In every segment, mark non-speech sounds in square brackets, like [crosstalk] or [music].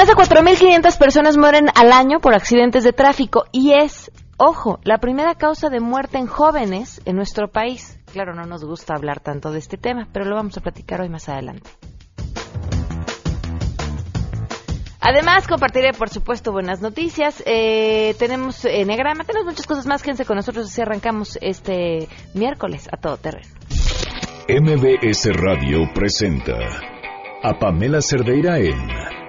Más de 4.500 personas mueren al año por accidentes de tráfico y es, ojo, la primera causa de muerte en jóvenes en nuestro país. Claro, no nos gusta hablar tanto de este tema, pero lo vamos a platicar hoy más adelante. Además, compartiré, por supuesto, buenas noticias. Eh, tenemos Enegrama, tenemos muchas cosas más. Quédense con nosotros así arrancamos este miércoles a todo terreno. MBS Radio presenta a Pamela Cerdeira en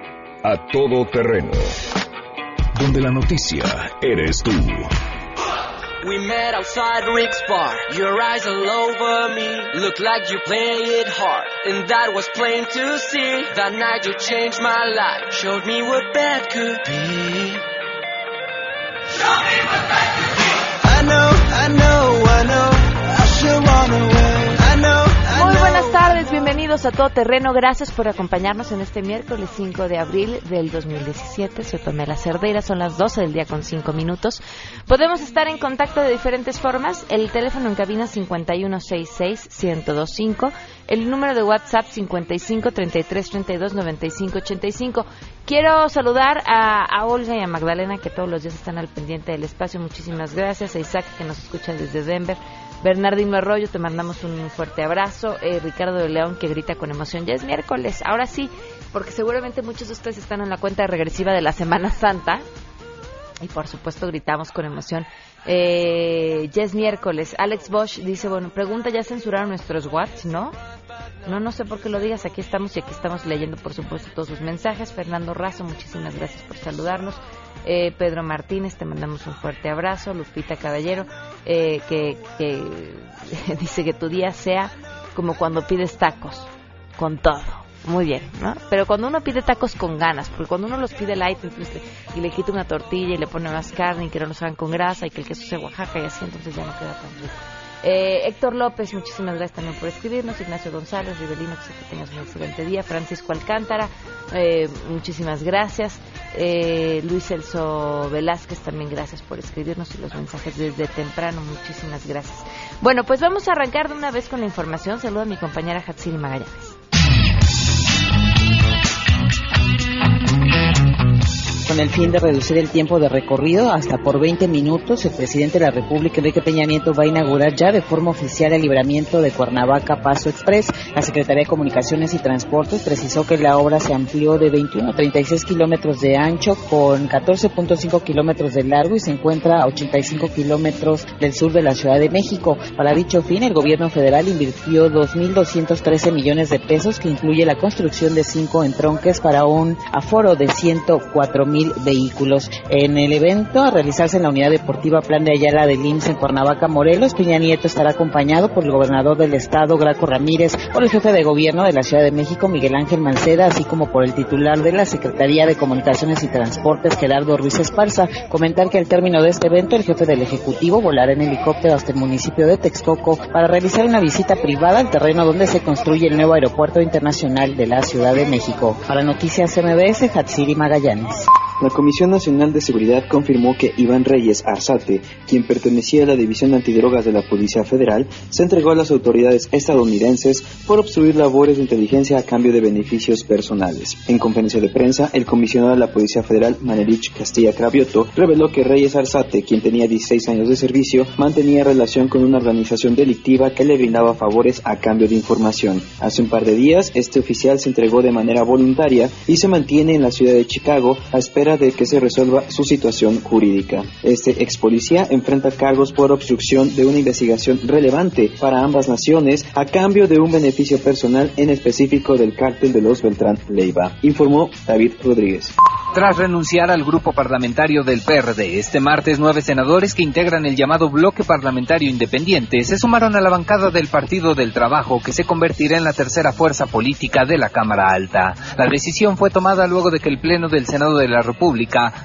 A Todo Terreno, donde la noticia eres tú. We met outside Rick's bar. Your eyes all over me. Look like you play it hard. And that was plain to see. That night you changed my life. Showed me what bad could be. Show me what bad could be. I know, I know, I know. Tardes, bienvenidos a Todo Terreno. Gracias por acompañarnos en este miércoles 5 de abril del 2017. Soy Pamela Cerdeira, son las 12 del día con 5 minutos. Podemos estar en contacto de diferentes formas. El teléfono en cabina 5166-1025. El número de WhatsApp 5533329585. Quiero saludar a, a Olga y a Magdalena que todos los días están al pendiente del espacio. Muchísimas gracias. A Isaac que nos escucha desde Denver. Bernardino Arroyo, te mandamos un fuerte abrazo. Eh, Ricardo de León, que grita con emoción. Ya es miércoles, ahora sí, porque seguramente muchos de ustedes están en la cuenta regresiva de la Semana Santa. Y por supuesto gritamos con emoción. Eh, ya es miércoles. Alex Bosch dice, bueno, pregunta, ¿ya censuraron nuestros Whats? ¿No? No, no sé por qué lo digas. Aquí estamos y aquí estamos leyendo, por supuesto, todos sus mensajes. Fernando Razo, muchísimas gracias por saludarnos. Eh, Pedro Martínez, te mandamos un fuerte abrazo. Lupita Caballero, eh, que, que [laughs] dice que tu día sea como cuando pides tacos, con todo. Muy bien, ¿no? Pero cuando uno pide tacos con ganas, porque cuando uno los pide light y le quita una tortilla y le pone más carne y que no los hagan con grasa y que el queso sea Oaxaca y así, entonces ya no queda tan rico. Eh, Héctor López, muchísimas gracias también por escribirnos. Ignacio González, Rivelino, que sé que tengas un excelente día. Francisco Alcántara, eh, muchísimas gracias. Eh, Luis Celso Velázquez, también gracias por escribirnos y los mensajes desde temprano. Muchísimas gracias. Bueno, pues vamos a arrancar de una vez con la información. Saludo a mi compañera Hatsiri Magallanes. Con el fin de reducir el tiempo de recorrido hasta por 20 minutos, el presidente de la República, Enrique Peña Nieto, va a inaugurar ya de forma oficial el libramiento de Cuernavaca Paso Express. La Secretaría de Comunicaciones y Transportes precisó que la obra se amplió de 21 a 36 kilómetros de ancho con 14.5 kilómetros de largo y se encuentra a 85 kilómetros del sur de la Ciudad de México. Para dicho fin, el gobierno federal invirtió 2.213 millones de pesos, que incluye la construcción de cinco entronques para un aforo de 104 mil vehículos. En el evento, a realizarse en la unidad deportiva Plan de Ayala del IMSS en Cuernavaca, Morelos, Peña Nieto estará acompañado por el gobernador del estado, Graco Ramírez, por el jefe de gobierno de la Ciudad de México, Miguel Ángel Mancera, así como por el titular de la Secretaría de Comunicaciones y Transportes, Gerardo Ruiz Esparza. Comentar que al término de este evento, el jefe del Ejecutivo volará en helicóptero hasta el municipio de Texcoco para realizar una visita privada al terreno donde se construye el nuevo aeropuerto internacional de la Ciudad de México. Para Noticias MBS, Hatsiri Magallanes. La Comisión Nacional de Seguridad confirmó que Iván Reyes Arzate, quien pertenecía a la División Antidrogas de la Policía Federal, se entregó a las autoridades estadounidenses por obstruir labores de inteligencia a cambio de beneficios personales. En conferencia de prensa, el comisionado de la Policía Federal, Manerich Castilla Cravioto, reveló que Reyes Arzate, quien tenía 16 años de servicio, mantenía relación con una organización delictiva que le brindaba favores a cambio de información. Hace un par de días, este oficial se entregó de manera voluntaria y se mantiene en la ciudad de Chicago a espera de que se resuelva su situación jurídica. Este ex policía enfrenta cargos por obstrucción de una investigación relevante para ambas naciones a cambio de un beneficio personal en específico del cártel de los Beltrán Leiva, informó David Rodríguez. Tras renunciar al grupo parlamentario del PRD, este martes nueve senadores que integran el llamado bloque parlamentario independiente se sumaron a la bancada del Partido del Trabajo, que se convertirá en la tercera fuerza política de la Cámara Alta. La decisión fue tomada luego de que el Pleno del Senado de la República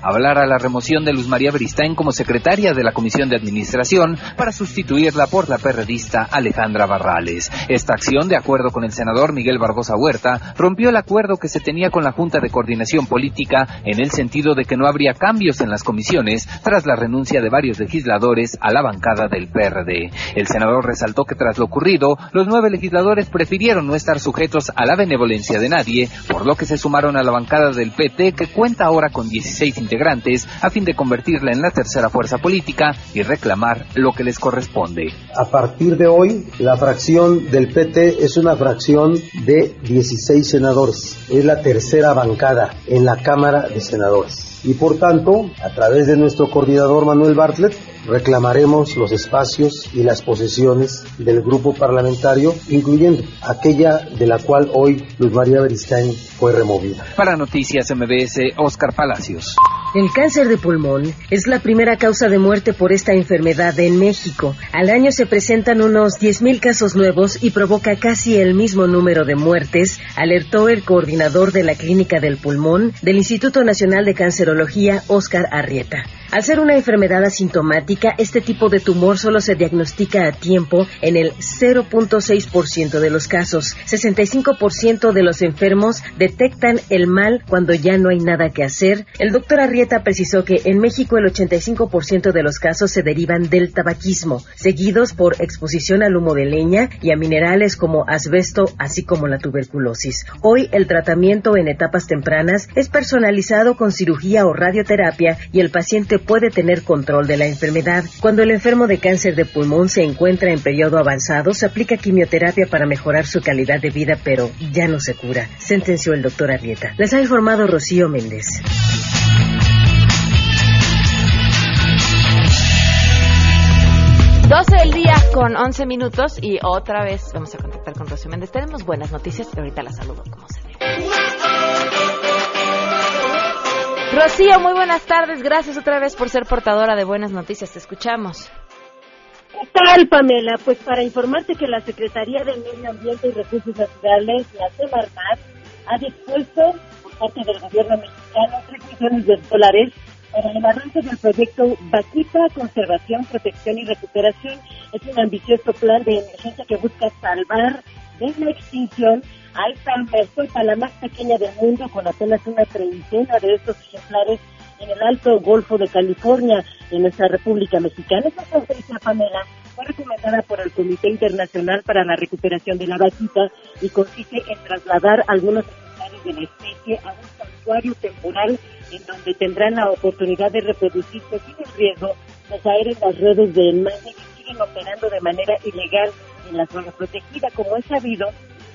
hablara la remoción de Luz María Beristain como secretaria de la Comisión de Administración para sustituirla por la perredista Alejandra Barrales. Esta acción, de acuerdo con el senador Miguel Barbosa Huerta, rompió el acuerdo que se tenía con la Junta de Coordinación Política en el sentido de que no habría cambios en las comisiones tras la renuncia de varios legisladores a la bancada del PRD. El senador resaltó que tras lo ocurrido, los nueve legisladores prefirieron no estar sujetos a la benevolencia de nadie, por lo que se sumaron a la bancada del PT que cuenta ahora con 16 integrantes a fin de convertirla en la tercera fuerza política y reclamar lo que les corresponde. A partir de hoy, la fracción del PT es una fracción de 16 senadores. Es la tercera bancada en la Cámara de Senadores. Y por tanto, a través de nuestro coordinador Manuel Bartlett, reclamaremos los espacios y las posesiones del grupo parlamentario, incluyendo aquella de la cual hoy Luz María Beristain fue removida. Para Noticias MBS, Oscar Palacios. El cáncer de pulmón es la primera causa de muerte por esta enfermedad en México. Al año se presentan unos 10.000 casos nuevos y provoca casi el mismo número de muertes, alertó el coordinador de la Clínica del Pulmón del Instituto Nacional de Cancerología, Oscar Arrieta. Al ser una enfermedad asintomática, este tipo de tumor solo se diagnostica a tiempo en el 0.6% de los casos. 65% de los enfermos detectan el mal cuando ya no hay nada que hacer. El doctor Arrieta precisó que en México el 85% de los casos se derivan del tabaquismo, seguidos por exposición al humo de leña y a minerales como asbesto, así como la tuberculosis. Hoy el tratamiento en etapas tempranas es personalizado con cirugía o radioterapia y el paciente puede tener control de la enfermedad. Cuando el enfermo de cáncer de pulmón se encuentra en periodo avanzado, se aplica quimioterapia para mejorar su calidad de vida, pero ya no se cura, sentenció el doctor Arrieta. Les ha informado Rocío Méndez. Del día con 11 minutos y otra vez vamos a contactar con Rocío Méndez. Tenemos buenas noticias y ahorita la saludo como se debe. Rocío, muy buenas tardes. Gracias otra vez por ser portadora de buenas noticias. Te escuchamos. ¿Qué tal, Pamela? Pues para informarte que la Secretaría de Medio Ambiente y Recursos Naturales, la Semarnat, ha dispuesto por parte del gobierno mexicano 3 millones de dólares para el arranque del proyecto Vaquita, Conservación, Protección y Recuperación. Es un ambicioso plan de emergencia que busca salvar de la extinción a esta mercepa, la más pequeña del mundo, con apenas una treintena de estos ejemplares en el Alto Golfo de California, en nuestra República Mexicana. Esta conferencia, Pamela, fue recomendada por el Comité Internacional para la Recuperación de la Vaquita y consiste en trasladar algunos ejemplares de la especie a un santuario temporal en donde tendrán la oportunidad de reproducirse sin el riesgo de caer en las redes de enmañe que operando de manera ilegal en la zona protegida. Como es sabido,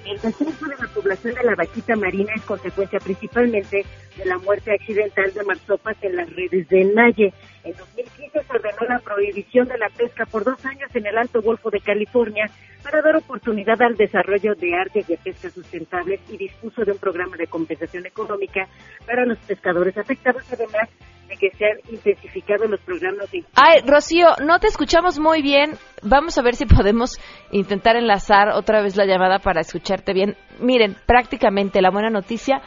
el descenso de la población de la vaquita marina es consecuencia principalmente de la muerte accidental de marsopas en las redes de Naye. En 2015 se ordenó la prohibición de la pesca por dos años en el Alto Golfo de California para dar oportunidad al desarrollo de artes de pesca sustentables y dispuso de un programa de compensación económica para los pescadores afectados, además que se han intensificado los programas. Ay, Rocío, no te escuchamos muy bien. Vamos a ver si podemos intentar enlazar otra vez la llamada para escucharte bien. Miren, prácticamente la buena noticia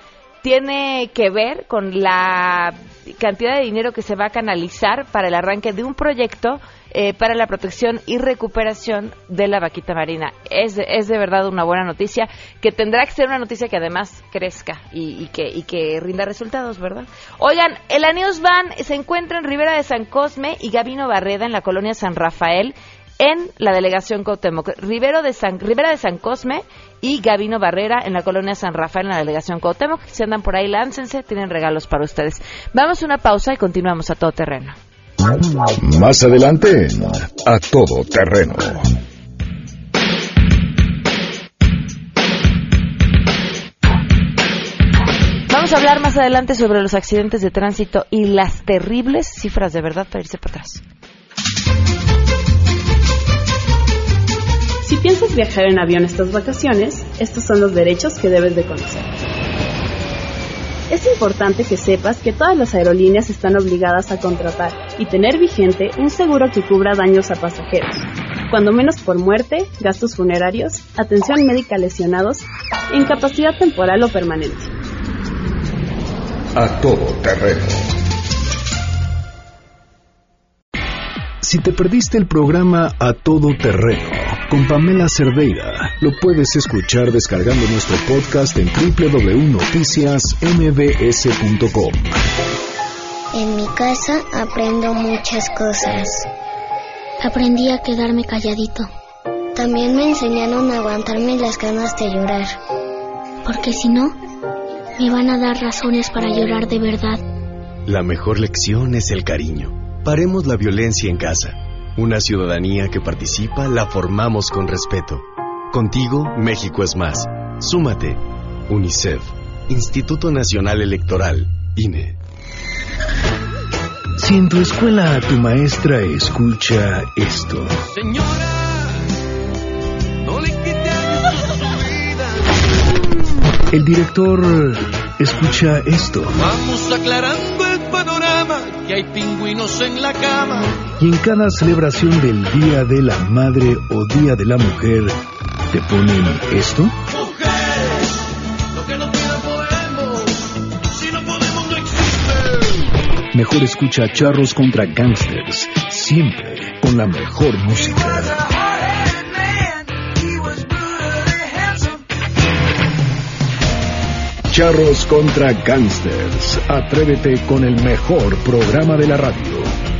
tiene que ver con la cantidad de dinero que se va a canalizar para el arranque de un proyecto eh, para la protección y recuperación de la vaquita marina. Es, es de verdad una buena noticia, que tendrá que ser una noticia que además crezca y, que, y que rinda resultados, ¿verdad? Oigan, el Aneos Van se encuentra en Ribera de San Cosme y Gavino Barreda en la colonia San Rafael en la delegación Cuauhtémoc. Rivero de San, Rivera de San Cosme y Gavino Barrera en la colonia San Rafael en la delegación Cuauhtémoc. Si andan por ahí, láncense, tienen regalos para ustedes. Vamos a una pausa y continuamos a todo terreno. Más adelante, a todo terreno. Vamos a hablar más adelante sobre los accidentes de tránsito y las terribles cifras de verdad para irse para atrás. Si piensas viajar en avión estas vacaciones, estos son los derechos que debes de conocer. Es importante que sepas que todas las aerolíneas están obligadas a contratar y tener vigente un seguro que cubra daños a pasajeros, cuando menos por muerte, gastos funerarios, atención médica a lesionados incapacidad temporal o permanente. A todo terreno. Si te perdiste el programa A Todo Terreno con Pamela Cerdeira. Lo puedes escuchar descargando nuestro podcast en www.noticiasmbs.com. En mi casa aprendo muchas cosas. Aprendí a quedarme calladito. También me enseñaron a aguantarme las ganas de llorar. Porque si no, me van a dar razones para llorar de verdad. La mejor lección es el cariño. Paremos la violencia en casa. Una ciudadanía que participa la formamos con respeto. Contigo, México es más. Súmate. UNICEF. Instituto Nacional Electoral. INE. Si en tu escuela tu maestra escucha esto. Señora, no le quite su vida. El director escucha esto. Vamos aclarando que hay pingüinos en la cama. Y en cada celebración del Día de la Madre o Día de la Mujer, ¿te ponen esto? Mujeres, lo que no podemos, si no podemos no existe. Mejor escucha Charros contra Gangsters, siempre con la mejor música. Charros contra Gangsters, atrévete con el mejor programa de la radio.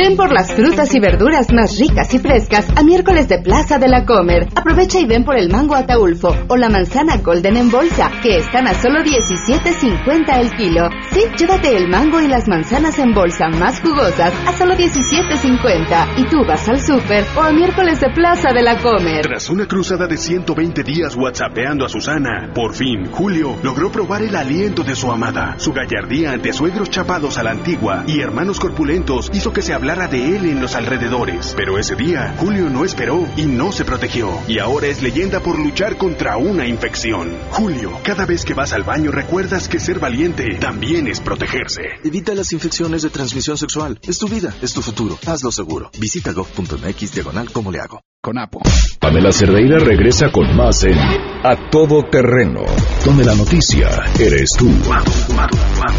Ven por las frutas y verduras más ricas y frescas a miércoles de Plaza de la Comer. Aprovecha y ven por el mango ataulfo o la manzana golden en bolsa, que están a solo 17.50 el kilo. Sí, llévate el mango y las manzanas en bolsa más jugosas a solo 17.50. Y tú vas al súper o a miércoles de Plaza de la Comer. Tras una cruzada de 120 días whatsappeando a Susana, por fin Julio logró probar el aliento de su amada. Su gallardía ante suegros chapados a la antigua y hermanos corpulentos hizo que se hablara de él en los alrededores. Pero ese día, Julio no esperó y no se protegió. Y ahora es leyenda por luchar contra una infección. Julio, cada vez que vas al baño recuerdas que ser valiente también es protegerse. Evita las infecciones de transmisión sexual. Es tu vida, es tu futuro. Hazlo seguro. Visita gov.mx diagonal como le hago. Con Apo. Pamela Cerdeira regresa con más en A Todo Terreno, donde la noticia eres tú.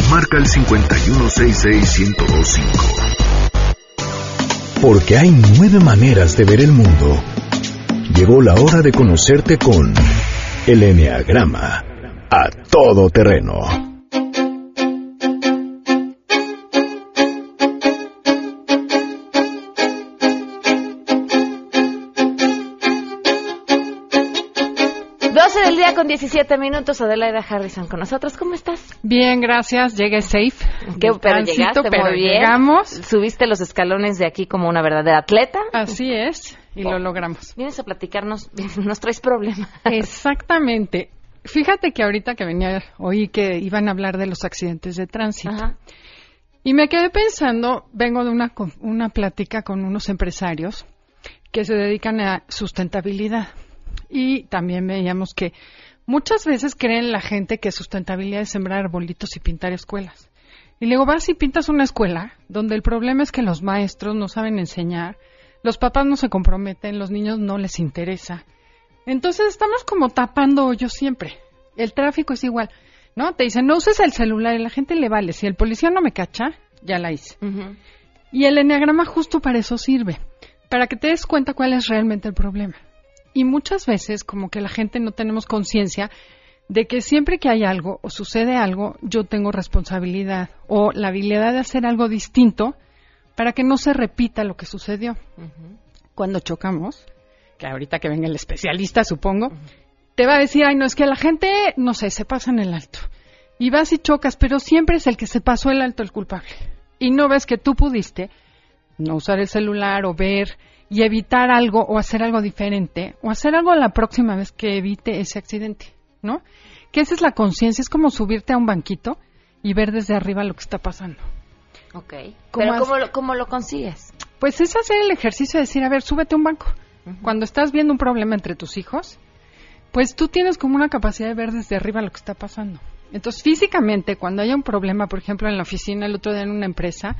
Marca el 5166125. Porque hay nueve maneras de ver el mundo. Llegó la hora de conocerte con el Enneagrama. A Todo Terreno. 12 del día con 17 minutos, Adelaida Harrison con nosotros. ¿Cómo estás? Bien, gracias. Llegué safe. ¿Qué, pero llegaste pero muy bien. llegamos. Subiste los escalones de aquí como una verdadera atleta. Así es, y lo logramos. Vienes a platicarnos, [laughs] nos traes problemas. Exactamente. Fíjate que ahorita que venía, oí que iban a hablar de los accidentes de tránsito. Y me quedé pensando, vengo de una, una plática con unos empresarios que se dedican a sustentabilidad. Y también veíamos que muchas veces creen la gente que sustentabilidad es sembrar arbolitos y pintar escuelas. Y luego vas y pintas una escuela donde el problema es que los maestros no saben enseñar, los papás no se comprometen, los niños no les interesa. Entonces estamos como tapando hoyos siempre. El tráfico es igual, ¿no? Te dicen, no uses el celular y la gente le vale. Si el policía no me cacha, ya la hice. Y el enneagrama justo para eso sirve, para que te des cuenta cuál es realmente el problema. Y muchas veces como que la gente no tenemos conciencia de que siempre que hay algo o sucede algo, yo tengo responsabilidad o la habilidad de hacer algo distinto para que no se repita lo que sucedió. Cuando chocamos, que ahorita que venga el especialista, supongo, te va a decir, ay, no, es que la gente, no sé, se pasa en el alto. Y vas y chocas, pero siempre es el que se pasó el alto el culpable. Y no ves que tú pudiste no usar el celular o ver y evitar algo o hacer algo diferente o hacer algo la próxima vez que evite ese accidente, ¿no? Que esa es la conciencia, es como subirte a un banquito y ver desde arriba lo que está pasando. Ok. ¿Cómo Pero has- ¿cómo lo, ¿cómo lo consigues? Pues es hacer el ejercicio de decir, a ver, súbete a un banco. Cuando estás viendo un problema entre tus hijos, pues tú tienes como una capacidad de ver desde arriba lo que está pasando. Entonces, físicamente, cuando haya un problema, por ejemplo, en la oficina, el otro día en una empresa,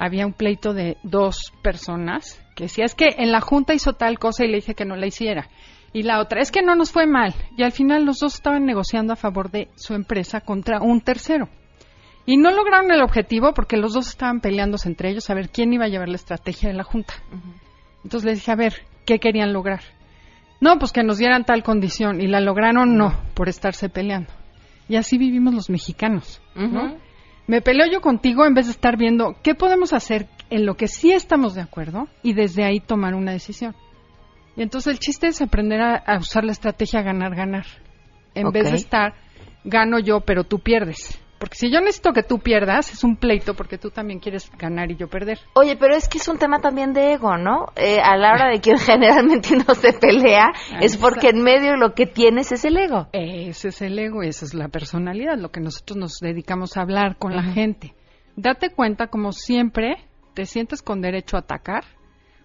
había un pleito de dos personas que decía, es que en la junta hizo tal cosa y le dije que no la hiciera. Y la otra, es que no nos fue mal. Y al final los dos estaban negociando a favor de su empresa contra un tercero. Y no lograron el objetivo porque los dos estaban peleándose entre ellos a ver quién iba a llevar la estrategia de la junta. Entonces le dije, a ver, ¿qué querían lograr? No, pues que nos dieran tal condición y la lograron no, por estarse peleando. Y así vivimos los mexicanos, ¿no? Me peleo yo contigo en vez de estar viendo qué podemos hacer en lo que sí estamos de acuerdo y desde ahí tomar una decisión. Y entonces el chiste es aprender a, a usar la estrategia ganar-ganar, en vez de estar gano yo pero tú pierdes. Porque si yo necesito que tú pierdas, es un pleito porque tú también quieres ganar y yo perder. Oye, pero es que es un tema también de ego, ¿no? Eh, a la hora de que [laughs] generalmente uno se pelea, es porque en medio lo que tienes es el ego. Ese es el ego, esa es la personalidad, lo que nosotros nos dedicamos a hablar con la gente. Date cuenta, como siempre, te sientes con derecho a atacar,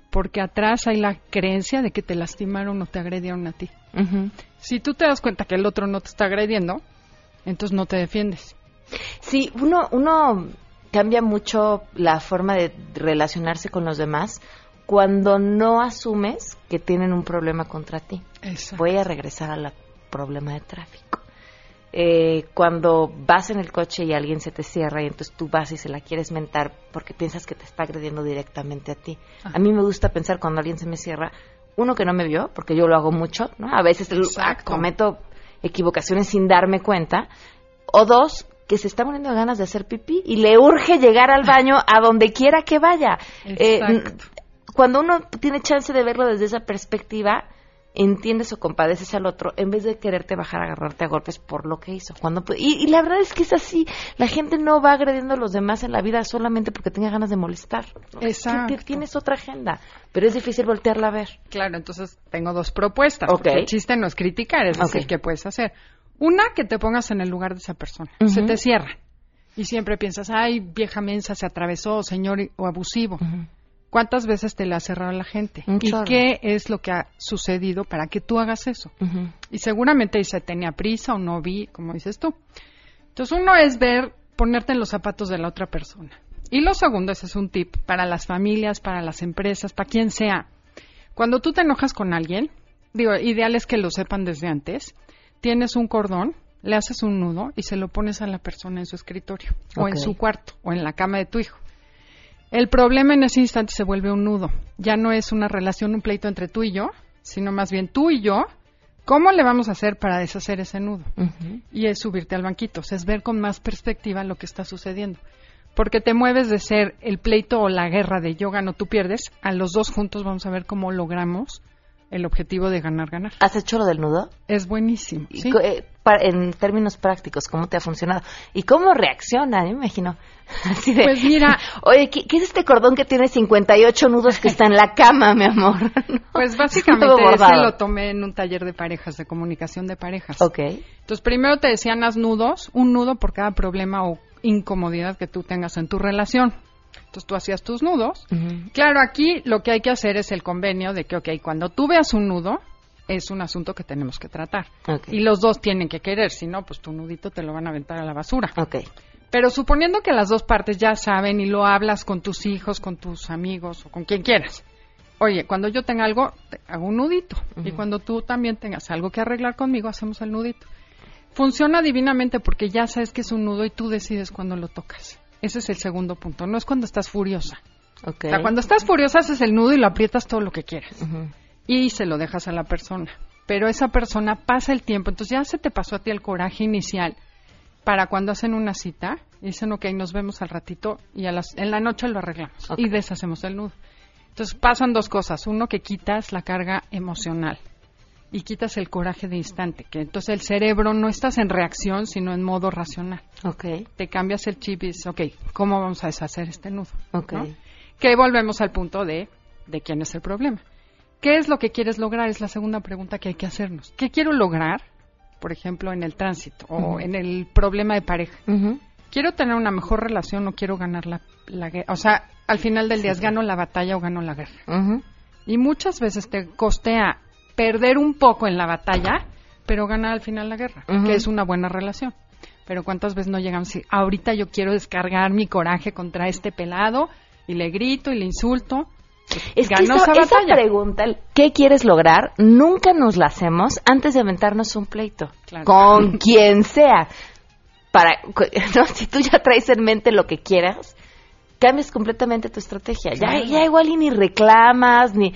porque atrás hay la creencia de que te lastimaron o te agredieron a ti. Si tú te das cuenta que el otro no te está agrediendo, entonces no te defiendes. Sí, uno, uno cambia mucho la forma de relacionarse con los demás cuando no asumes que tienen un problema contra ti. Voy a regresar al problema de tráfico. Eh, cuando vas en el coche y alguien se te cierra y entonces tú vas y se la quieres mentar porque piensas que te está agrediendo directamente a ti. A mí me gusta pensar cuando alguien se me cierra, uno que no me vio, porque yo lo hago mucho, ¿no? A veces lo- cometo equivocaciones sin darme cuenta. O dos, que se está muriendo de ganas de hacer pipí y le urge llegar al baño a donde quiera que vaya. Eh, cuando uno tiene chance de verlo desde esa perspectiva, entiendes o compadeces al otro en vez de quererte bajar a agarrarte a golpes por lo que hizo. Cuando y, y la verdad es que es así. La gente no va agrediendo a los demás en la vida solamente porque tenga ganas de molestar. Exacto. Tienes otra agenda, pero es difícil voltearla a ver. Claro, entonces tengo dos propuestas. Ok. porque el chiste no es criticar, es decir, Ok. qué puedes hacer. Una, que te pongas en el lugar de esa persona. Se te cierra. Y siempre piensas, ay, vieja mensa, se atravesó, señor o abusivo. ¿Cuántas veces te la ha cerrado la gente? Un ¿Y chorro. qué es lo que ha sucedido para que tú hagas eso? Y seguramente dice, tenía prisa o no vi, como dices tú. Entonces, uno es ver, ponerte en los zapatos de la otra persona. Y lo segundo, ese es un tip para las familias, para las empresas, para quien sea. Cuando tú te enojas con alguien, digo, ideal es que lo sepan desde antes, tienes un cordón, le haces un nudo y se lo pones a la persona en su escritorio, o en su cuarto, o en la cama de tu hijo. El problema en ese instante se vuelve un nudo. Ya no es una relación, un pleito entre tú y yo, sino más bien tú y yo. ¿Cómo le vamos a hacer para deshacer ese nudo? Y es subirte al banquito, o sea, es ver con más perspectiva lo que está sucediendo. Porque te mueves de ser el pleito o la guerra de yo gano, tú pierdes, a los dos juntos vamos a ver cómo logramos el objetivo de ganar-ganar. ¿Has hecho lo del nudo? Es buenísimo. ¿sí? eh, en términos prácticos, ¿cómo te ha funcionado? ¿Y cómo reacciona? Me imagino. [laughs] Así de, Pues mira- [laughs] Oye, ¿qué, qué es este cordón que tiene 58 nudos que está en la cama, mi amor? [laughs] Pues básicamente ese lo tomé en un taller de parejas, de comunicación de parejas. Ok. Entonces, primero te decían haz nudos, un nudo por cada problema o incomodidad que tú tengas en tu relación. Entonces, tú hacías tus nudos. Claro, aquí lo que hay que hacer es el convenio de que, ok, cuando tú veas un nudo, es un asunto que tenemos que tratar. Y los dos tienen que querer, si no, pues tu nudito te lo van a aventar a la basura. Ok. Pero suponiendo que las dos partes ya saben y lo hablas con tus hijos, con tus amigos o con quien quieras. Oye, cuando yo tenga algo, te hago un nudito. Y cuando tú también tengas algo que arreglar conmigo, hacemos el nudito. Funciona divinamente porque ya sabes que es un nudo y tú decides cuando lo tocas. Ese es el segundo punto. No es cuando estás furiosa. Ok. O sea, cuando estás furiosa haces el nudo y lo aprietas todo lo que quieras. Y se lo dejas a la persona. Pero esa persona pasa el tiempo. Entonces ya se te pasó a ti el coraje inicial para cuando hacen una cita. Dicen, ok, nos vemos al ratito y a las, en la noche lo arreglamos. Y deshacemos el nudo. Entonces pasan dos cosas. Uno, que quitas la carga emocional y quitas el coraje de instante. Que entonces el cerebro no estás en reacción, sino en modo racional. Ok. Te cambias el chip y dices, ok, ¿cómo vamos a deshacer este nudo? Ok. ¿no? Que volvemos al punto de, de quién es el problema. ¿Qué es lo que quieres lograr? Es la segunda pregunta que hay que hacernos. ¿Qué quiero lograr, por ejemplo, en el tránsito o en el problema de pareja? ¿Quiero tener una mejor relación o quiero ganar la, la guerra? O sea, al final del día, ¿es gano la batalla o gano la guerra? Y muchas veces te costea perder un poco en la batalla, pero ganar al final la guerra, que es una buena relación. Pero cuántas veces no llegamos y ahorita yo quiero descargar mi coraje contra este pelado y le grito y le insulto. Es que esa, pregunta, ¿qué quieres lograr? Nunca nos la hacemos antes de aventarnos un pleito. Claro. Con quien sea. Para, [laughs] no, si tú ya traes en mente lo que quieras, cambias completamente tu estrategia. Ya, ya igual y ni reclamas, ni,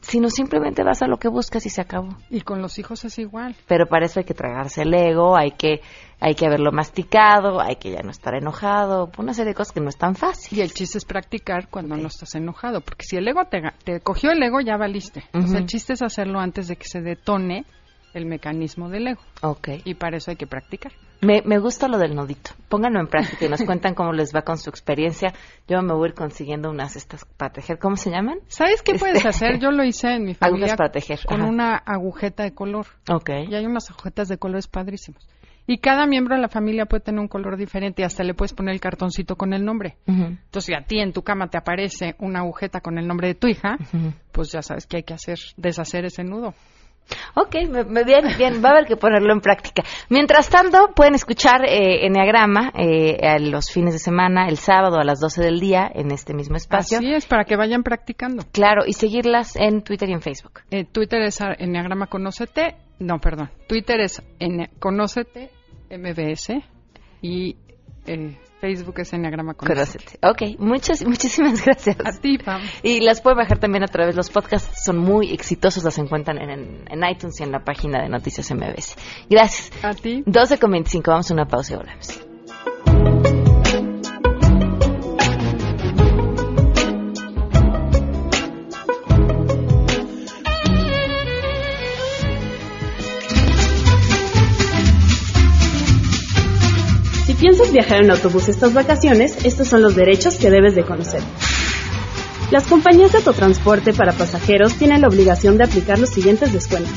sino simplemente vas a lo que buscas y se acabó. Y con los hijos es igual. Pero para eso hay que tragarse el ego, hay que, hay que haberlo masticado, hay que ya no estar enojado, una serie de cosas que no es tan fácil. Y el chiste es practicar cuando no estás enojado, porque si el ego te, te cogió el ego, ya valiste. O sea, Ujú. el chiste es hacerlo antes de que se detone el mecanismo del ego. Ok. Y para eso hay que practicar. Me, me gusta lo del nodito. Pónganlo en práctica y nos [laughs] cuentan cómo les va con su experiencia. Yo me voy a ir consiguiendo unas estas para tejer. ¿Cómo se llaman? ¿Sabes qué Este- puedes hacer? Yo lo hice en mi familia Agujas para tejer. con ajá. una agujeta de color. Ok. Y hay unas agujetas de colores padrísimos. Y cada miembro de la familia puede tener un color diferente y hasta le puedes poner el cartoncito con el nombre. Entonces, si a ti en tu cama te aparece una agujeta con el nombre de tu hija, pues ya sabes que hay que hacer, deshacer ese nudo. Ok, me, me- bien, bien, va a haber que ponerlo en práctica. Mientras tanto, pueden escuchar eh, Enneagrama eh, a los fines de semana, el sábado a las 12 del día, en este mismo espacio. Así es, para que vayan practicando. Claro, y seguirlas en Twitter y en Facebook. Eh, Twitter es Enneagrama Conócete. No, perdón. Twitter es Enne- Conócete MBS y eh, Facebook es Enneagrama. Conócete. Ok, muchas, muchísimas gracias. A ti, Pam. Y las pueden bajar también a través de los podcasts, son muy exitosos, las encuentran en, en- en iTunes y en la página de Noticias MBS. Gracias. A ti. 12 con 25, vamos a una pausa y volvemos. Piensas viajar en autobús estas vacaciones, estos son los derechos que debes de conocer. Las compañías de autotransporte para pasajeros tienen la obligación de aplicar los siguientes descuentos.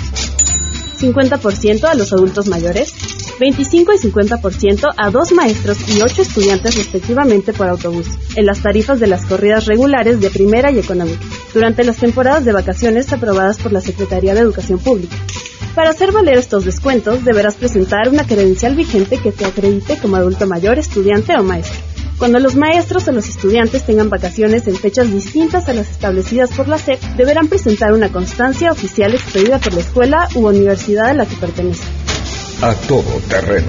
50% a los adultos mayores, 25 y 50% a dos maestros y ocho estudiantes respectivamente por autobús, en las tarifas de las corridas regulares de primera y económica, durante las temporadas de vacaciones aprobadas por la Secretaría de Educación Pública. Para hacer valer estos descuentos, deberás presentar una credencial vigente que te acredite como adulto mayor, estudiante o maestro. Cuando los maestros o los estudiantes tengan vacaciones en fechas distintas a las establecidas por la SEP, deberán presentar una constancia oficial expedida por la escuela u universidad a la que pertenecen. A todo terreno.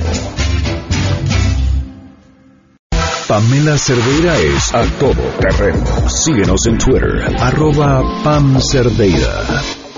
Pamela Cerdeira es a todo terreno. Síguenos en Twitter, arroba Pam Cerdeira.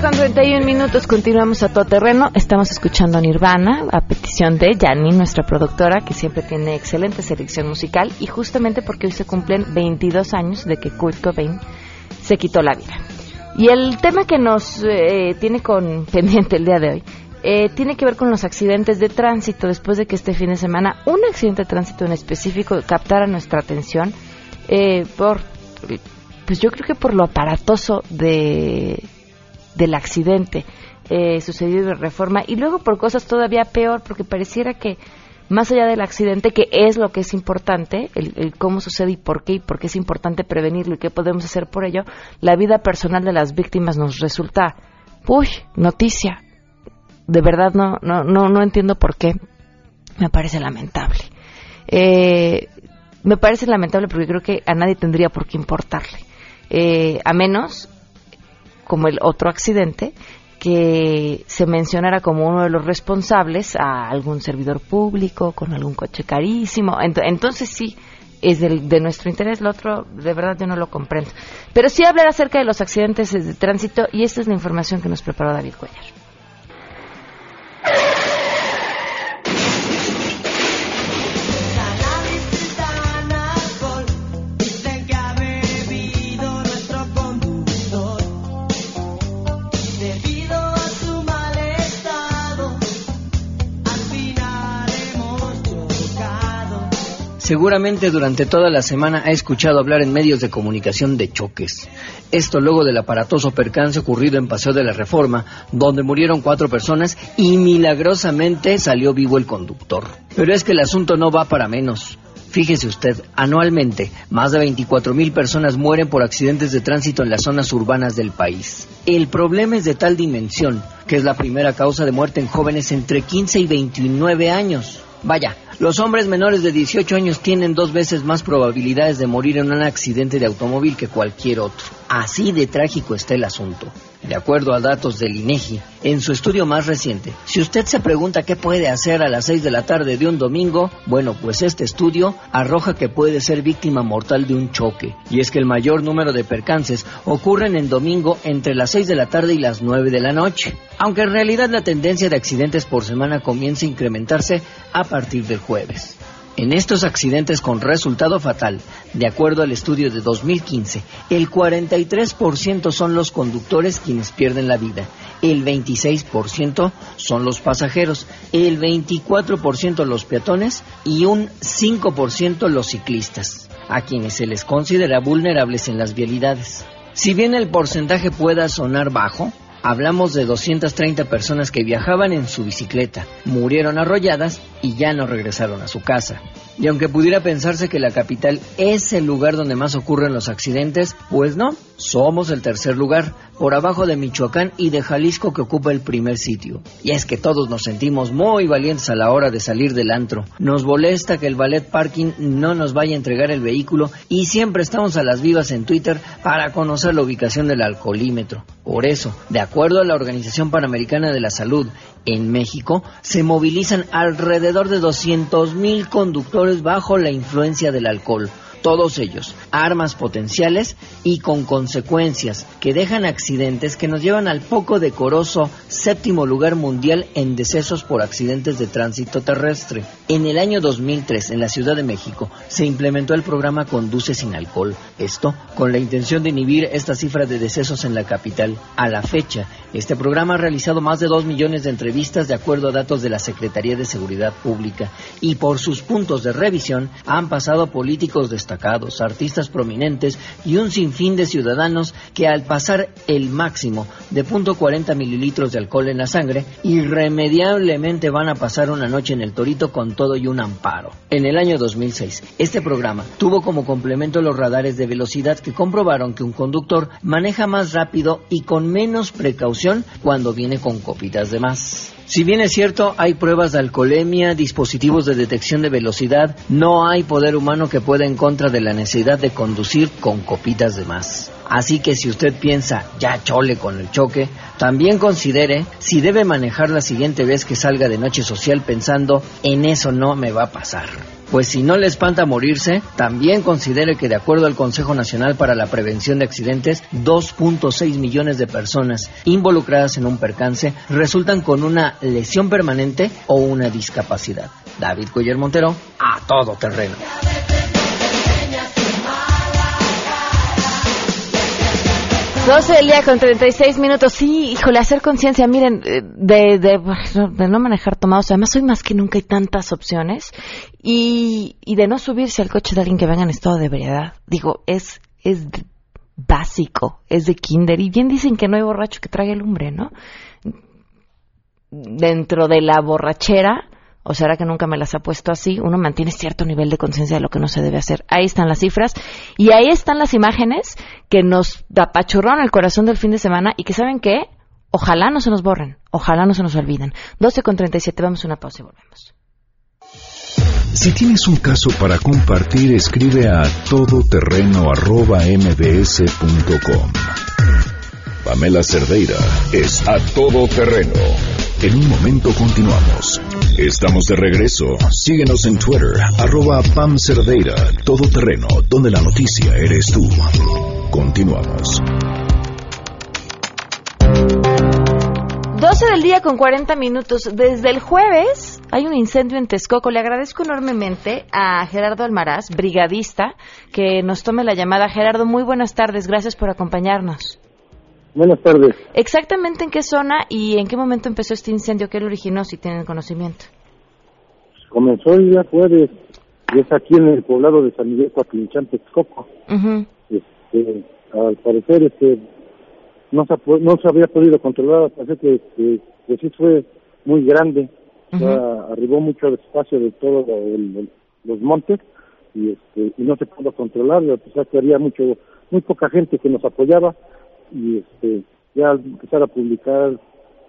12 del día con 31 minutos, continuamos a todo terreno. Estamos escuchando a Nirvana a petición de Yanni, nuestra productora, que siempre tiene excelente selección musical y justamente porque hoy se cumplen 22 años de que Kurt Cobain se quitó la vida. Y el tema que nos eh, tiene con [laughs] pendiente el día de hoy eh, tiene que ver con los accidentes de tránsito después de que este fin de semana un accidente de tránsito en específico captara nuestra atención eh, por pues yo creo que por lo aparatoso de del accidente eh, sucedido en Reforma y luego por cosas todavía peor porque pareciera que más allá del accidente que es lo que es importante el, cómo sucede y por qué y por qué es importante prevenirlo y qué podemos hacer por ello la vida personal de las víctimas nos resulta uy noticia. De verdad no no no no entiendo por qué. Me parece lamentable. Eh, me parece lamentable porque creo que a nadie tendría por qué importarle. Eh, a menos como el otro accidente que se mencionara como uno de los responsables a algún servidor público con algún coche carísimo Ent- entonces sí es del- de nuestro interés, lo otro de verdad yo no lo comprendo. Pero sí hablar acerca de los accidentes de tránsito y esta es la información que nos preparó David Cuellar. Seguramente durante toda la semana ha escuchado hablar en medios de comunicación de choques. Esto luego del aparatoso percance ocurrido en Paseo de la Reforma, donde murieron cuatro personas y milagrosamente salió vivo el conductor. Pero es que el asunto no va para menos. Fíjese usted, anualmente más de 24 mil personas mueren por accidentes de tránsito en las zonas urbanas del país. El problema es de tal dimensión que es la primera causa de muerte en jóvenes entre 15 y 29 años. Vaya, los hombres menores de 18 años tienen dos veces más probabilidades de morir en un accidente de automóvil que cualquier otro. Así de trágico está el asunto. De acuerdo a datos del INEGI, en su estudio más reciente, si usted se pregunta qué puede hacer a las 6 de la tarde de un domingo, bueno, pues este estudio arroja que puede ser víctima mortal de un choque. Y es que el mayor número de percances ocurren en domingo entre las 6 de la tarde y las 9 de la noche. Aunque en realidad la tendencia de accidentes por semana comienza a incrementarse a partir del jueves. En estos accidentes con resultado fatal, de acuerdo al estudio de 2015, el 43% son los conductores quienes pierden la vida, el 26% son los pasajeros, el 24% los peatones y un 5% los ciclistas, a quienes se les considera vulnerables en las vialidades. Si bien el porcentaje pueda sonar bajo, Hablamos de 230 personas que viajaban en su bicicleta, murieron arrolladas y ya no regresaron a su casa. Y aunque pudiera pensarse que la capital es el lugar donde más ocurren los accidentes, pues no, somos el tercer lugar, por abajo de Michoacán y de Jalisco que ocupa el primer sitio. Y es que todos nos sentimos muy valientes a la hora de salir del antro. Nos molesta que el ballet parking no nos vaya a entregar el vehículo y siempre estamos a las vivas en Twitter para conocer la ubicación del alcoholímetro. Por eso, de acuerdo a la Organización Panamericana de la Salud, en México se movilizan alrededor de 200.000 conductores bajo la influencia del alcohol todos ellos, armas potenciales y con consecuencias que dejan accidentes que nos llevan al poco decoroso séptimo lugar mundial en decesos por accidentes de tránsito terrestre. En el año 2003, en la Ciudad de México, se implementó el programa Conduce sin alcohol. Esto con la intención de inhibir esta cifra de decesos en la capital. A la fecha, este programa ha realizado más de dos millones de entrevistas de acuerdo a datos de la Secretaría de Seguridad Pública y por sus puntos de revisión han pasado políticos de destacados, artistas prominentes y un sinfín de ciudadanos que al pasar el máximo de .40 mililitros de alcohol en la sangre, irremediablemente van a pasar una noche en el Torito con todo y un amparo. En el año 2006, este programa tuvo como complemento los radares de velocidad que comprobaron que un conductor maneja más rápido y con menos precaución cuando viene con copitas de más. Si bien es cierto, hay pruebas de alcoholemia, dispositivos de detección de velocidad, no hay poder humano que pueda en contra de la necesidad de conducir con copitas de más. Así que si usted piensa, ya chole con el choque, también considere si debe manejar la siguiente vez que salga de noche social pensando, en eso no me va a pasar. Pues si no le espanta morirse, también considere que de acuerdo al Consejo Nacional para la Prevención de Accidentes, 2.6 millones de personas involucradas en un percance resultan con una lesión permanente o una discapacidad. David Cuellar Montero, a todo terreno. 12 del día con 36 minutos. Sí, híjole, hacer conciencia. Miren, eh, de, de, de, no manejar tomados. Además, hoy más que nunca hay tantas opciones. Y, y de no subirse al coche de alguien que venga en estado de ebriedad. Digo, es, es básico, es de kinder. Y bien dicen que no hay borracho que trague lumbre, ¿no? Dentro de la borrachera o será que nunca me las ha puesto así, uno mantiene cierto nivel de conciencia de lo que no se debe hacer. Ahí están las cifras y ahí están las imágenes que nos apachurraron el corazón del fin de semana y que saben qué, ojalá no se nos borren, ojalá no se nos olviden. 12 con 37, vamos a una pausa y volvemos. Si tienes un caso para compartir, escribe a todoterreno.mbs.com. Pamela Cerdeira es a todoterreno. En un momento continuamos. Estamos de regreso. Síguenos en Twitter, arroba Pam Cerdeira, todoterreno, donde la noticia eres tú. Continuamos. 12 del día con 40 minutos. Desde el jueves hay un incendio en Texcoco. Le agradezco enormemente a Gerardo Almaraz, brigadista, que nos tome la llamada. Gerardo, muy buenas tardes. Gracias por acompañarnos. Buenas tardes. ¿Exactamente en qué zona y en qué momento empezó este incendio? ¿Qué lo originó, si tienen conocimiento? Comenzó el día jueves. y es aquí en el poblado de San Miguel Coatlinchán, Texcoco. Este, al parecer este, no, se, no se había podido controlar, parece que, que, que sí fue muy grande, arribó mucho el espacio de todos los montes y este y no se pudo controlar, a pesar que había mucho muy poca gente que nos apoyaba y este ya al empezar a publicar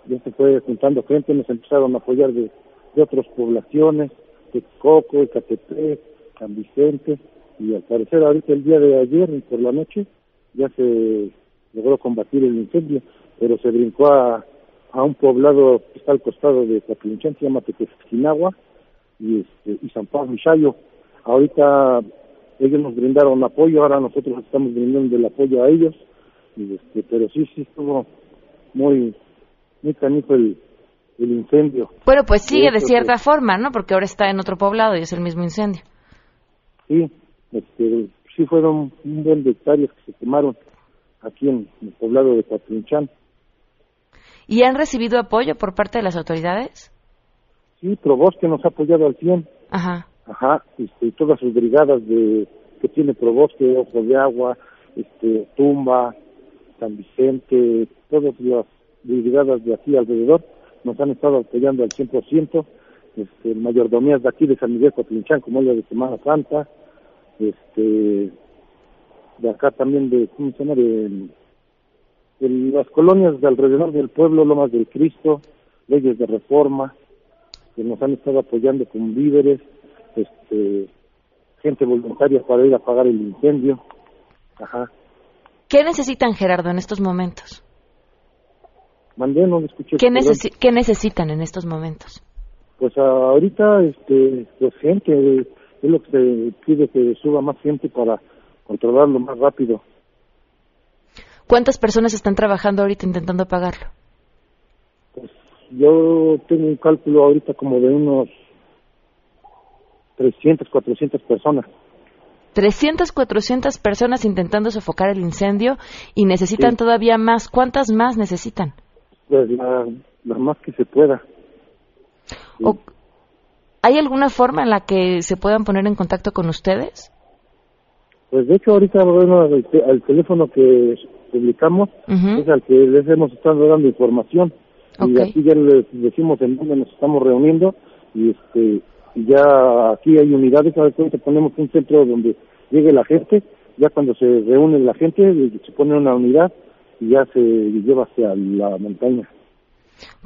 ya se fue juntando gente, nos empezaron a apoyar de, de otras poblaciones, de Coco, San Vicente, y al parecer ahorita el día de ayer, por la noche, ya se logró combatir el incendio, pero se brincó a, a un poblado que está al costado de Coatlinchán, se llama Tequesquinagua, y, este, y San Pablo Michayo. Ahorita ellos nos brindaron apoyo, ahora nosotros estamos brindando el apoyo a ellos, y este, pero sí, sí estuvo muy, muy canijo el, el incendio. Bueno, pues sigue de cierta forma, ¿no? Porque ahora está en otro poblado y es el mismo incendio. Sí, este, sí fueron un buen de hectáreas que se quemaron aquí en, el poblado de Coatlinchán. ¿Y han recibido apoyo por parte de las autoridades? Sí, Proboste nos ha apoyado al 100. Ajá. Ajá, este, todas sus brigadas de que tiene Proboste, Ojo de Agua, este, Tumba, San Vicente, todas las brigadas de aquí alrededor nos han estado apoyando al 100%, este, mayordomías de aquí de San Miguel Coatlinchán, como la de Semana Santa, este, de acá también de, ¿cómo se llama? De, las colonias de alrededor del pueblo, Lomas del Cristo, leyes de reforma, que nos han estado apoyando con víveres, este, gente voluntaria para ir a apagar el incendio. Ajá. ¿Qué necesitan, Gerardo, en estos momentos? Mandé, no escuché. ¿Qué, ¿Qué, necesitan en estos momentos? Pues ahorita, este, pues gente, es lo que se pide que suba más gente para controlarlo más rápido. ¿Cuántas personas están trabajando ahorita intentando apagarlo? Pues yo tengo un cálculo ahorita como de unos 300, 400 personas. 300, 400 personas intentando sofocar el incendio y necesitan todavía más. ¿Cuántas más necesitan? Pues la, más que se pueda. ¿Hay alguna forma en la que se puedan poner en contacto con ustedes? Pues de hecho ahorita bueno, el, teléfono que publicamos es al que les hemos estado dando información y aquí ya les decimos en dónde nos estamos reuniendo y este ya aquí hay unidades, a veces ponemos un centro donde llegue la gente, ya cuando se reúne la gente se pone una unidad y ya se lleva hacia la montaña.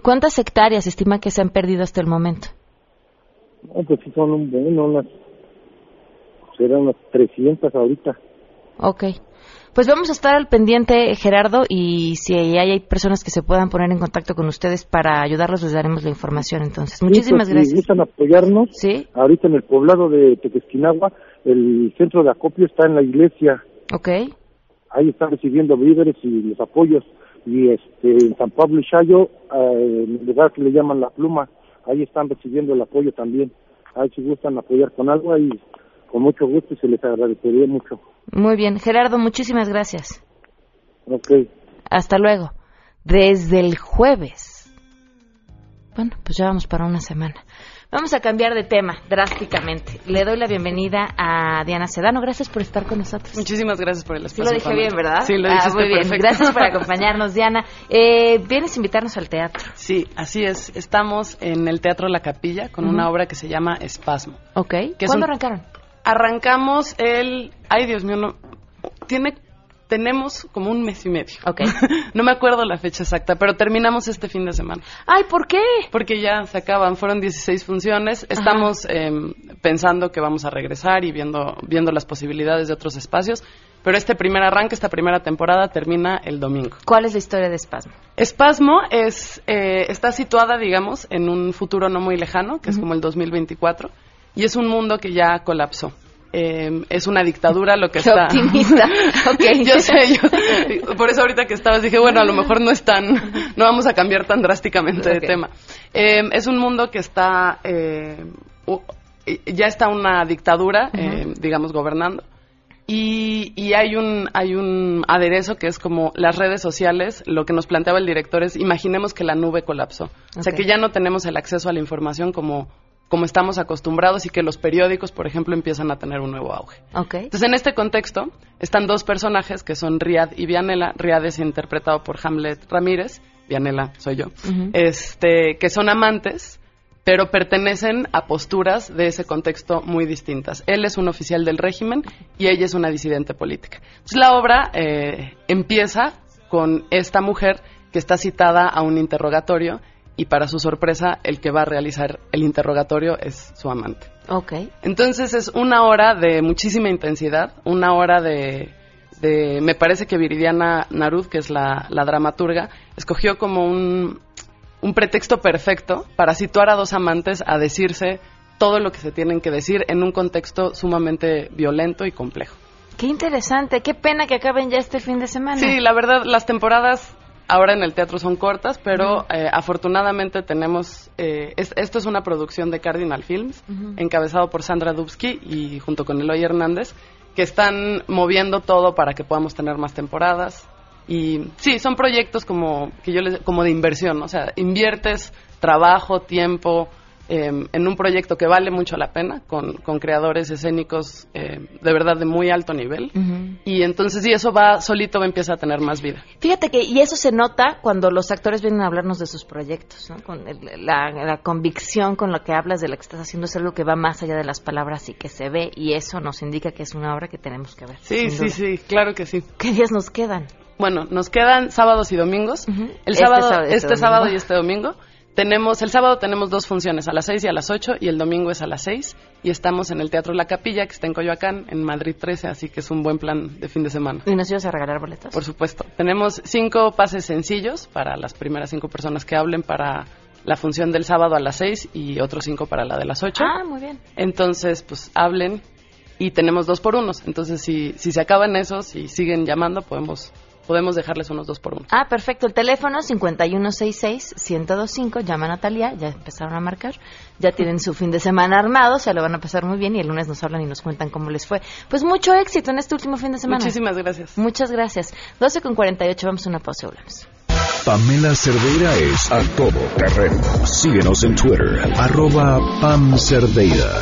¿Cuántas hectáreas estima que se han perdido hasta el momento? pues sí son un bueno, unas, serán unas 300 ahorita. Ok. Pues vamos a estar al pendiente, Gerardo, y si hay, personas que se puedan poner en contacto con ustedes para ayudarlos, les daremos la información entonces. Muchísimas sí, pues, gracias. Si gustan apoyarnos, ¿Sí? ahorita en el poblado de Tequesquinagua, el centro de acopio está en la iglesia. Ok. Ahí están recibiendo víveres y los apoyos. Y este, en San Pablo y Chayo, eh, en el lugar que le llaman La Pluma, ahí están recibiendo el apoyo también. Ahí si gustan apoyar con algo, ahí con mucho gusto y se les agradecería mucho. Muy bien, Gerardo, muchísimas gracias. Ok. Hasta luego. Desde el jueves. Bueno, pues ya vamos para una semana. Vamos a cambiar de tema drásticamente. Le doy la bienvenida a Diana Sedano. Gracias por estar con nosotros. Muchísimas gracias por el espacio. Sí lo dije bien, ¿verdad? Sí, lo dijiste ah, muy bien. perfecto. Gracias por [laughs] acompañarnos, Diana. Eh, vienes a invitarnos al teatro. Sí, así es. Estamos en el Teatro La Capilla con una obra que se llama Espasmo. Ok. ¿Cuándo arrancaron? Arrancamos el... Ay, Dios mío, no... Tiene tenemos como un mes y medio. Ok. [laughs] no me acuerdo la fecha exacta, pero terminamos este fin de semana. Ay, ¿por qué? Porque ya se acaban, fueron 16 funciones. Estamos eh, pensando que vamos a regresar y viendo, viendo las posibilidades de otros espacios. Pero este primer arranque, esta primera temporada termina el domingo. ¿Cuál es la historia de Espasmo? Espasmo es, eh, está situada, digamos, en un futuro no muy lejano, que es como el 2024, y es un mundo que ya colapsó. Eh, es una dictadura lo que Qué está. optimista. [laughs] Okay. yo sé, yo, por eso ahorita que estabas dije, bueno, a lo mejor no es tan, no vamos a cambiar tan drásticamente de tema. Eh, es un mundo que está, eh, ya está una dictadura, eh, digamos, gobernando. Y, y, hay un hay un aderezo que es como las redes sociales. Lo que nos planteaba el director es imaginemos que la nube colapsó, o sea que ya no tenemos el acceso a la información como como estamos acostumbrados y que los periódicos, por ejemplo, empiezan a tener un nuevo auge. Okay. Entonces, en este contexto, están dos personajes que son Riad y Vianela. Riad es interpretado por Hamlet Ramírez, Vianela soy yo, este, que son amantes, pero pertenecen a posturas de ese contexto muy distintas. Él es un oficial del régimen y ella es una disidente política. Entonces, la obra eh, empieza con esta mujer que está citada a un interrogatorio y para su sorpresa el que va a realizar el interrogatorio es su amante. Ok. Entonces es una hora de muchísima intensidad, una hora de, de- me parece que Viridiana Narud, que es la, la dramaturga, escogió como un, un pretexto perfecto para situar a dos amantes a decirse todo lo que se tienen que decir en un contexto sumamente violento y complejo. Qué interesante. Qué pena que acaben ya este fin de semana. Sí, la verdad, las temporadas ahora en el teatro son cortas, pero eh, afortunadamente tenemos, eh, es- esto es una producción de Cardinal Films, encabezado por Sandra Dubsky y junto con Eloy Hernández, que están moviendo todo para que podamos tener más temporadas. Y sí, son proyectos como, que yo les, como de inversión, o sea, inviertes trabajo, tiempo, eh, en un proyecto que vale mucho la pena, con, con creadores escénicos eh, de verdad de muy alto nivel. Y entonces, sí, eso va solito, empieza a tener más vida. Fíjate que, y eso se nota cuando los actores vienen a hablarnos de sus proyectos, ¿no? Con el- la, la convicción con la que hablas de lo que estás haciendo es algo que va más allá de las palabras y que se ve, y eso nos indica que es una obra que tenemos que ver. Sí, sí, duda. sí, claro que sí. ¿Qué días nos quedan? Bueno, nos quedan sábados y domingos. El Este sábado, y este, este sábado y este domingo. Tenemos, el sábado tenemos dos funciones, a las 6 y a las 8, y el domingo es a las 6. Y estamos en el Teatro La Capilla, que está en Coyoacán, en Madrid 13, así que es un buen plan de fin de semana. ¿Y nos ibas a regalar boletos? Por supuesto. Tenemos cinco pases sencillos para las primeras cinco personas que hablen para la función del sábado a las 6 y otros cinco para la de las 8. Ah, muy bien. Entonces, pues hablen y tenemos dos por unos. Entonces, si, si se acaban esos y siguen llamando, podemos, podemos dejarles unos dos por uno. Ah, perfecto. El teléfono 5166-1025. Llama a Natalia, ya empezaron a marcar. Ya tienen su fin de semana armado, se lo van a pasar muy bien y el lunes nos hablan y nos cuentan cómo les fue. Pues mucho éxito en este último fin de semana. Muchísimas gracias. Muchas gracias. 12 con 48, vamos a una pausa y volvemos. Pamela Cerdeira es a todo terreno. Síguenos en Twitter, arroba Pam Cerdeira.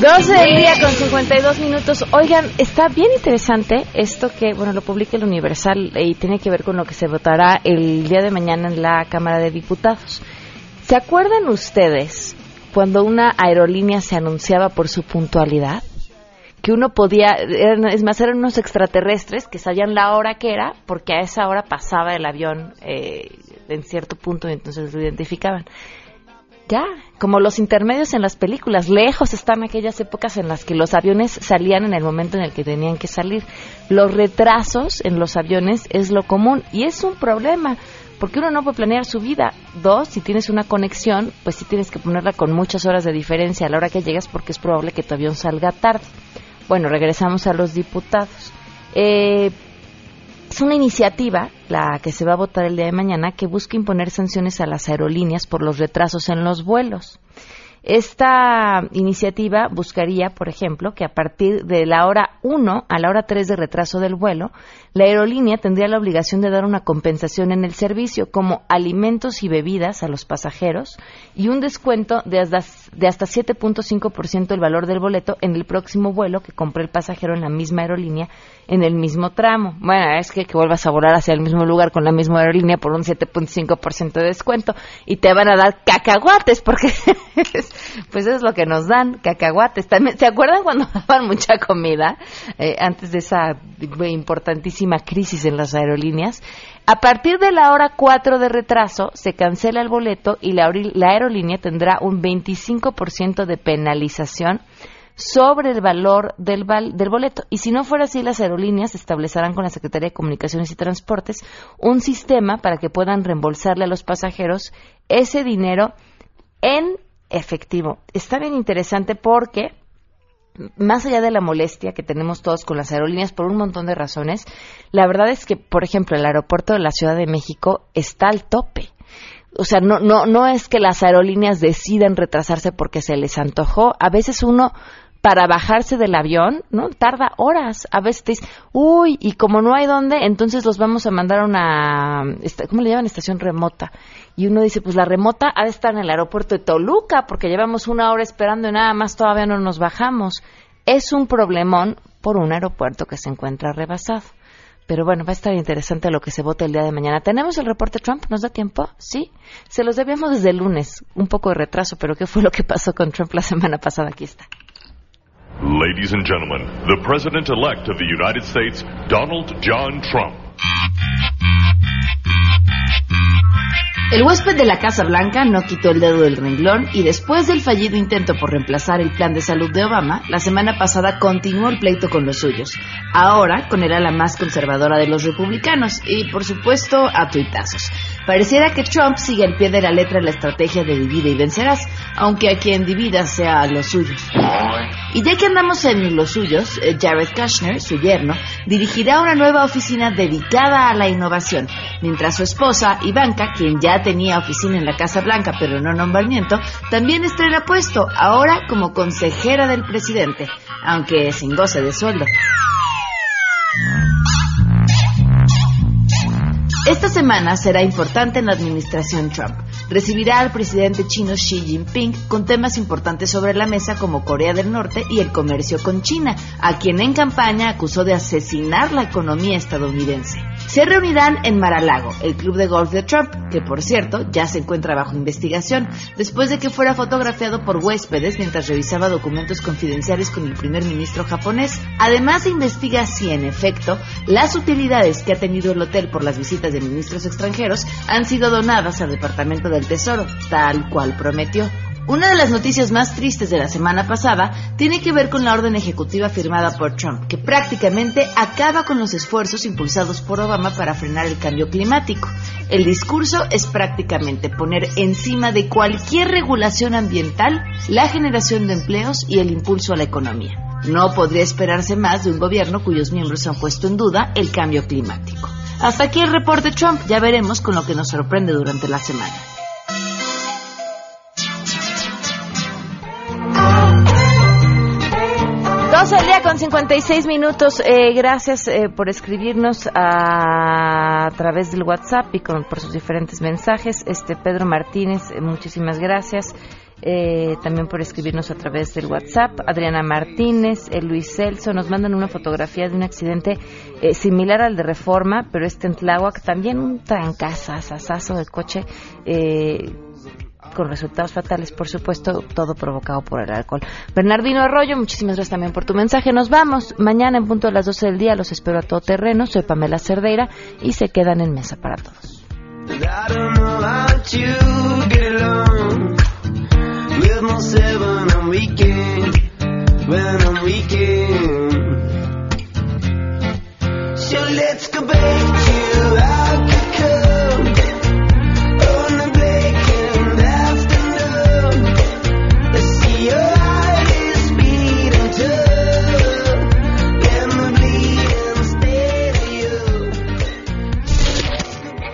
Doce del día con 52 minutos. Oigan, está bien interesante esto que, bueno, lo publica el Universal y tiene que ver con lo que se votará el día de mañana en la Cámara de Diputados. ¿Se acuerdan ustedes cuando una aerolínea se anunciaba por su puntualidad? Que uno podía, eran- es más, eran unos extraterrestres que sabían la hora que era, porque a esa hora pasaba el avión eh, en cierto punto y entonces lo identificaban. Ya, como los intermedios en las películas, lejos están aquellas épocas en las que los aviones salían en el momento en el que tenían que salir. Los retrasos en los aviones es lo común y es un problema, porque uno no puede planear su vida. Dos, si tienes una conexión, pues sí tienes que ponerla con muchas horas de diferencia a la hora que llegas porque es probable que tu avión salga tarde. Bueno, regresamos a los diputados. Eh, es una iniciativa, la que se va a votar el día de mañana, que busca imponer sanciones a las aerolíneas por los retrasos en los vuelos. Esta iniciativa buscaría, por ejemplo, que a partir de la hora 1 a la hora 3 de retraso del vuelo, la aerolínea tendría la obligación de dar una compensación en el servicio, como alimentos y bebidas a los pasajeros y un descuento de hasta, de hasta 7.5% del valor del boleto en el próximo vuelo que compre el pasajero en la misma aerolínea en el mismo tramo. Bueno, es que, que vuelvas a volar hacia el mismo lugar con la misma aerolínea por un 7.5% de descuento y te van a dar cacahuates porque [laughs] pues es lo que nos dan, cacahuates. También, ¿Se acuerdan cuando [laughs] daban mucha comida eh, antes de esa importantísima crisis en las aerolíneas? A partir de la hora 4 de retraso se cancela el boleto y la, la aerolínea tendrá un 25% de penalización sobre el valor del, val- del boleto. Y si no fuera así, las aerolíneas establecerán con la Secretaría de Comunicaciones y Transportes un sistema para que puedan reembolsarle a los pasajeros ese dinero en efectivo. Está bien interesante porque más allá de la molestia que tenemos todos con las aerolíneas por un montón de razones, la verdad es que, por ejemplo, el aeropuerto de la Ciudad de México está al tope. O sea, no, no, no es que las aerolíneas decidan retrasarse porque se les antojó. A veces uno para bajarse del avión, ¿no? Tarda horas. A veces te dice, uy, y como no hay dónde, entonces los vamos a mandar a una, ¿cómo le llaman? Estación remota. Y uno dice, pues la remota ha de estar en el aeropuerto de Toluca, porque llevamos una hora esperando y nada más todavía no nos bajamos. Es un problemón por un aeropuerto que se encuentra rebasado. Pero bueno, va a estar interesante lo que se vote el día de mañana. ¿Tenemos el reporte Trump? ¿Nos da tiempo? Sí. Se los debíamos desde el lunes. Un poco de retraso, pero ¿qué fue lo que pasó con Trump la semana pasada? Aquí está. Ladies and gentlemen, the President elect of the United States, Donald John Trump. El huésped de la Casa Blanca no quitó el dedo del renglón y después del fallido intento por reemplazar el plan de salud de Obama, la semana pasada continuó el pleito con los suyos. Ahora con el ala más conservadora de los republicanos y, por supuesto, a tuitazos. Pareciera que Trump sigue al pie de la letra la estrategia de divide y vencerás, aunque a quien divida sea a los suyos. Y ya que andamos en los suyos, eh, Jared Kushner, su yerno, dirigirá una nueva oficina dedicada a la innovación, mientras su esposa, Ivanka, quien ya tenía oficina en la Casa Blanca pero no nombramiento, también estrena puesto, ahora como consejera del presidente, aunque sin goce de sueldo. Esta semana será importante en la administración Trump. Recibirá al presidente chino Xi Jinping con temas importantes sobre la mesa como Corea del Norte y el comercio con China, a quien en campaña acusó de asesinar la economía estadounidense. Se reunirán en Mar-a-Lago, el club de golf de Trump, que por cierto ya se encuentra bajo investigación después de que fuera fotografiado por huéspedes mientras revisaba documentos confidenciales con el primer ministro japonés. Además investiga si en efecto las utilidades que ha tenido el hotel por las visitas de ministros extranjeros han sido donadas al Departamento del Tesoro, tal cual prometió. Una de las noticias más tristes de la semana pasada tiene que ver con la orden ejecutiva firmada por Trump, que prácticamente acaba con los esfuerzos impulsados por Obama para frenar el cambio climático. El discurso es prácticamente poner encima de cualquier regulación ambiental la generación de empleos y el impulso a la economía. No podría esperarse más de un gobierno cuyos miembros han puesto en duda el cambio climático. Hasta aquí el reporte Trump, ya veremos con lo que nos sorprende durante la semana. Dos al día con 56 minutos. Eh, gracias eh, por escribirnos a, través del WhatsApp y con, por sus diferentes mensajes. Este Pedro Martínez, eh, muchísimas gracias. también por escribirnos a través del WhatsApp. Adriana Martínez, Luis Celso, nos mandan una fotografía de un accidente similar al de Reforma, pero este en Tláhuac, también un trancazazazo de coche con resultados fatales, por supuesto, todo provocado por el alcohol. Bernardino Arroyo, muchísimas gracias también por tu mensaje. Nos vamos. Mañana en punto de las 12 del día los espero a todo terreno. Soy Pamela Cerdeira y se quedan en mesa para todos.